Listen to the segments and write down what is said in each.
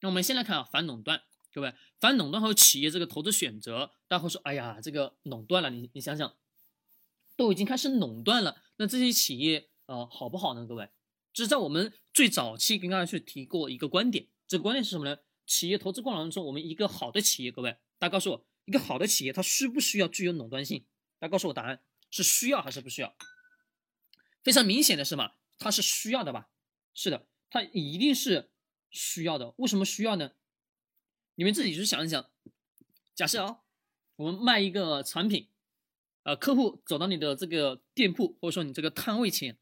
那我们先来看啊，反垄断，各位，反垄断和企业这个投资选择，大家会说，哎呀，这个垄断了，你你想想，都已经开始垄断了，那这些企业呃好不好呢？各位，这是在我们最早期跟大家去提过一个观点，这个观点是什么呢？企业投资过程当中，我们一个好的企业，各位，大家告诉我，一个好的企业它需不需要具有垄断性？大家告诉我答案，是需要还是不需要？非常明显的是嘛，它是需要的吧？是的，它一定是。需要的，为什么需要呢？你们自己去想一想。假设啊，我们卖一个产品，呃，客户走到你的这个店铺或者说你这个摊位前，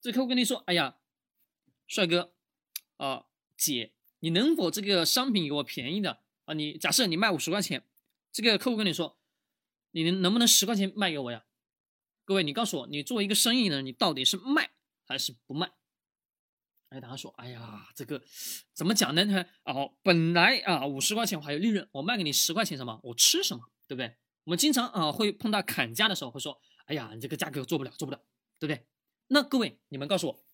这客户跟你说：“哎呀，帅哥，啊，姐，你能否这个商品给我便宜的啊？你假设你卖五十块钱，这个客户跟你说，你能能不能十块钱卖给我呀？各位，你告诉我，你作为一个生意人，你到底是卖还是不卖？”哎，大家说，哎呀，这个怎么讲呢？他哦，本来啊五十块钱我还有利润，我卖给你十块钱什么？我吃什么？对不对？我们经常啊会碰到砍价的时候，会说，哎呀，你这个价格做不了，做不了，对不对？那各位，你们告诉我，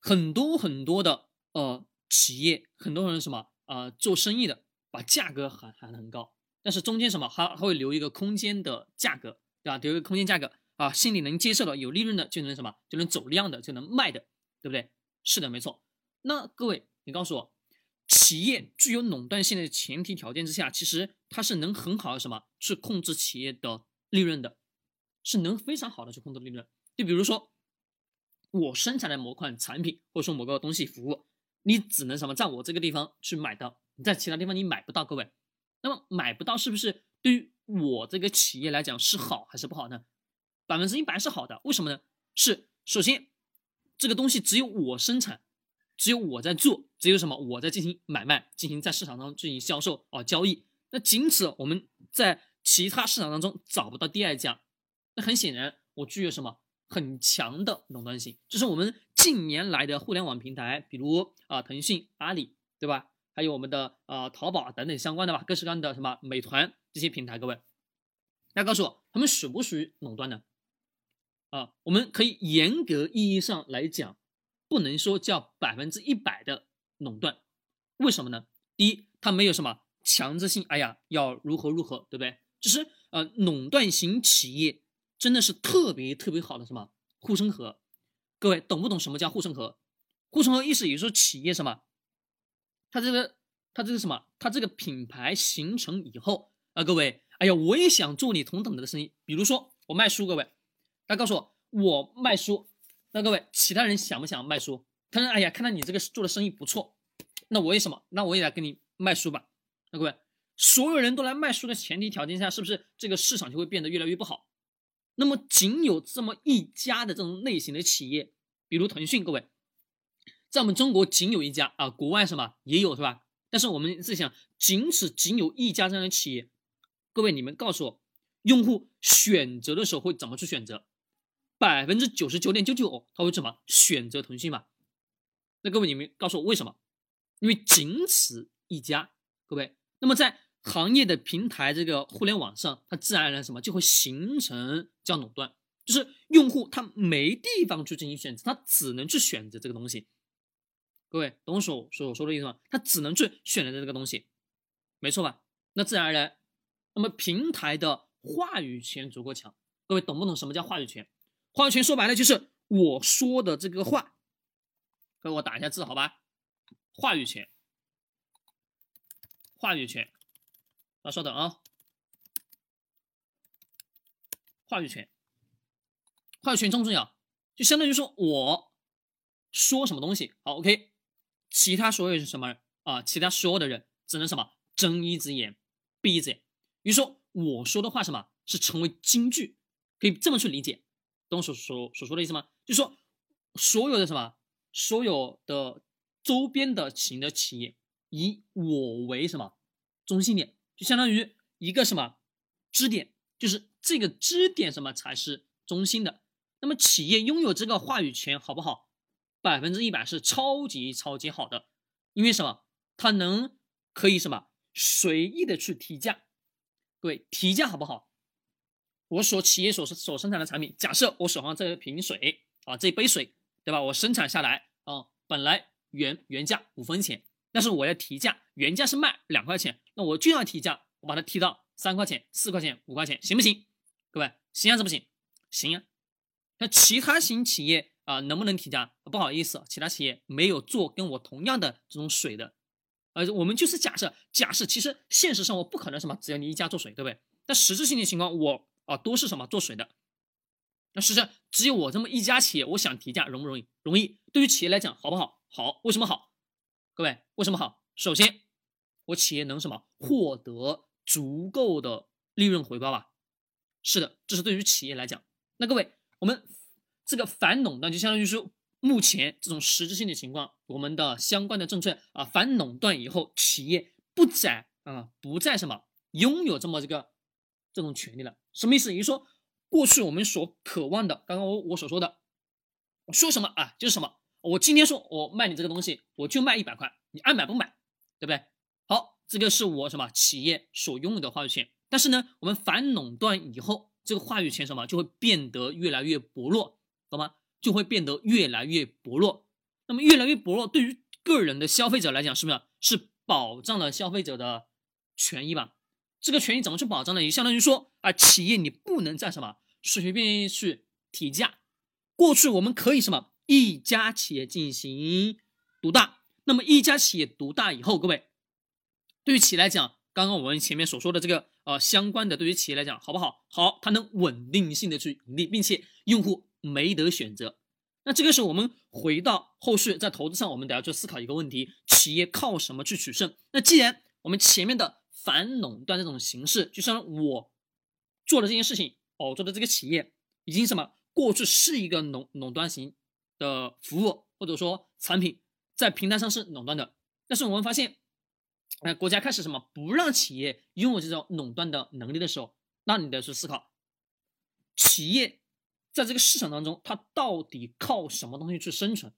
很多很多的呃企业，很多人什么啊做生意的，把价格喊喊得很高，但是中间什么还还会留一个空间的价格，对吧？留一个空间价格啊，心里能接受的，有利润的就能什么，就能走量的，就能卖的。对不对？是的，没错。那各位，你告诉我，企业具有垄断性的前提条件之下，其实它是能很好的什么去控制企业的利润的，是能非常好的去控制利润。就比如说，我生产的某款产品或者说某个东西服务，你只能什么在我这个地方去买到，你在其他地方你买不到。各位，那么买不到是不是对于我这个企业来讲是好还是不好呢？百分之一百是好的。为什么呢？是首先。这个东西只有我生产，只有我在做，只有什么我在进行买卖，进行在市场上进行销售啊交易。那仅此我们在其他市场当中找不到第二家。那很显然，我具有什么很强的垄断性。就是我们近年来的互联网平台，比如啊腾讯、阿里，对吧？还有我们的啊淘宝等等相关的吧，各式各样的什么美团这些平台，各位，大家告诉我，他们属不属于垄断呢？啊，我们可以严格意义上来讲，不能说叫百分之一百的垄断，为什么呢？第一，它没有什么强制性，哎呀，要如何如何，对不对？就是呃，垄断型企业真的是特别特别好的什么护城河，各位懂不懂什么叫护城河？护城河意思也就是说企业什么，它这个它这个什么，它这个品牌形成以后啊，各位，哎呀，我也想做你同等的生意，比如说我卖书，各位。他告诉我，我卖书，那各位其他人想不想卖书？他说：“哎呀，看到你这个做的生意不错，那我也什么？那我也来给你卖书吧。”那各位，所有人都来卖书的前提条件下，是不是这个市场就会变得越来越不好？那么仅有这么一家的这种类型的企业，比如腾讯，各位，在我们中国仅有一家啊，国外什么也有是吧？但是我们自己想，仅此仅有一家这样的企业，各位你们告诉我，用户选择的时候会怎么去选择？百分之九十九点九九，他会怎么选择腾讯嘛？那各位你们告诉我为什么？因为仅此一家，各位。那么在行业的平台这个互联网上，它自然而然什么就会形成叫垄断，就是用户他没地方去进行选择，他只能去选择这个东西。各位懂我所所说的意思吗？他只能去选择这个东西，没错吧？那自然而然，那么平台的话语权足够强，各位懂不懂什么叫话语权？话语权说白了就是我说的这个话，给我打一下字好吧？话语权，话语权，啊，稍等啊，话语权，话语权重不重要？就相当于说我说什么东西，好，OK，其他所有是什么啊？其他所有的人只能什么睁一只眼闭一只眼。比如说我说的话什么是成为金句，可以这么去理解。懂所所所说的意思吗？就说所有的什么，所有的周边的型的企业以我为什么中心点，就相当于一个什么支点，就是这个支点什么才是中心的。那么企业拥有这个话语权好不好？百分之一百是超级超级好的，因为什么？它能可以什么随意的去提价，各位提价好不好？我所企业所所生产的产品，假设我手上这瓶水啊，这杯水，对吧？我生产下来啊，本来原原价五分钱，但是我要提价，原价是卖两块钱，那我就要提价，我把它提到三块钱、四块钱、五块钱，行不行？各位，行还是不行？行啊。那其他型企业啊，能不能提价？不好意思，其他企业没有做跟我同样的这种水的，呃，我们就是假设，假设其实现实生活不可能什么，只有你一家做水，对不对？但实质性的情况，我啊都是什么做水的。那实际上只有我这么一家企业，我想提价容不容易？容易。对于企业来讲，好不好？好。为什么好？各位，为什么好？首先，我企业能什么获得足够的利润回报吧？是的，这是对于企业来讲。那各位，我们这个反垄断就相当于说，目前这种实质性的情况，我们的相关的政策啊，反垄断以后，企业不再啊不再什么拥有这么这个这种权利了。什么意思？也就是说。过去我们所渴望的，刚刚我我所说的，说什么啊？就是什么？我今天说我卖你这个东西，我就卖一百块，你爱买不买，对不对？好，这个是我什么企业所拥有的话语权。但是呢，我们反垄断以后，这个话语权什么就会变得越来越薄弱，懂吗？就会变得越来越薄弱。那么越来越薄弱，对于个人的消费者来讲，是不是是保障了消费者的权益吧？这个权益怎么去保障呢？也相当于说啊，企业你不能再什么？随随便便去提价，过去我们可以什么一家企业进行独大，那么一家企业独大以后，各位对于企业来讲，刚刚我们前面所说的这个呃相关的，对于企业来讲好不好？好，它能稳定性的去盈利，并且用户没得选择。那这个时候我们回到后续在投资上，我们得要去思考一个问题：企业靠什么去取胜？那既然我们前面的反垄断这种形式，就像我做的这件事情。我做的这个企业已经什么？过去是一个垄垄断型的服务或者说产品，在平台上是垄断的。但是我们发现，哎，国家开始什么不让企业拥有这种垄断的能力的时候，那你得去思考，企业在这个市场当中，它到底靠什么东西去生存？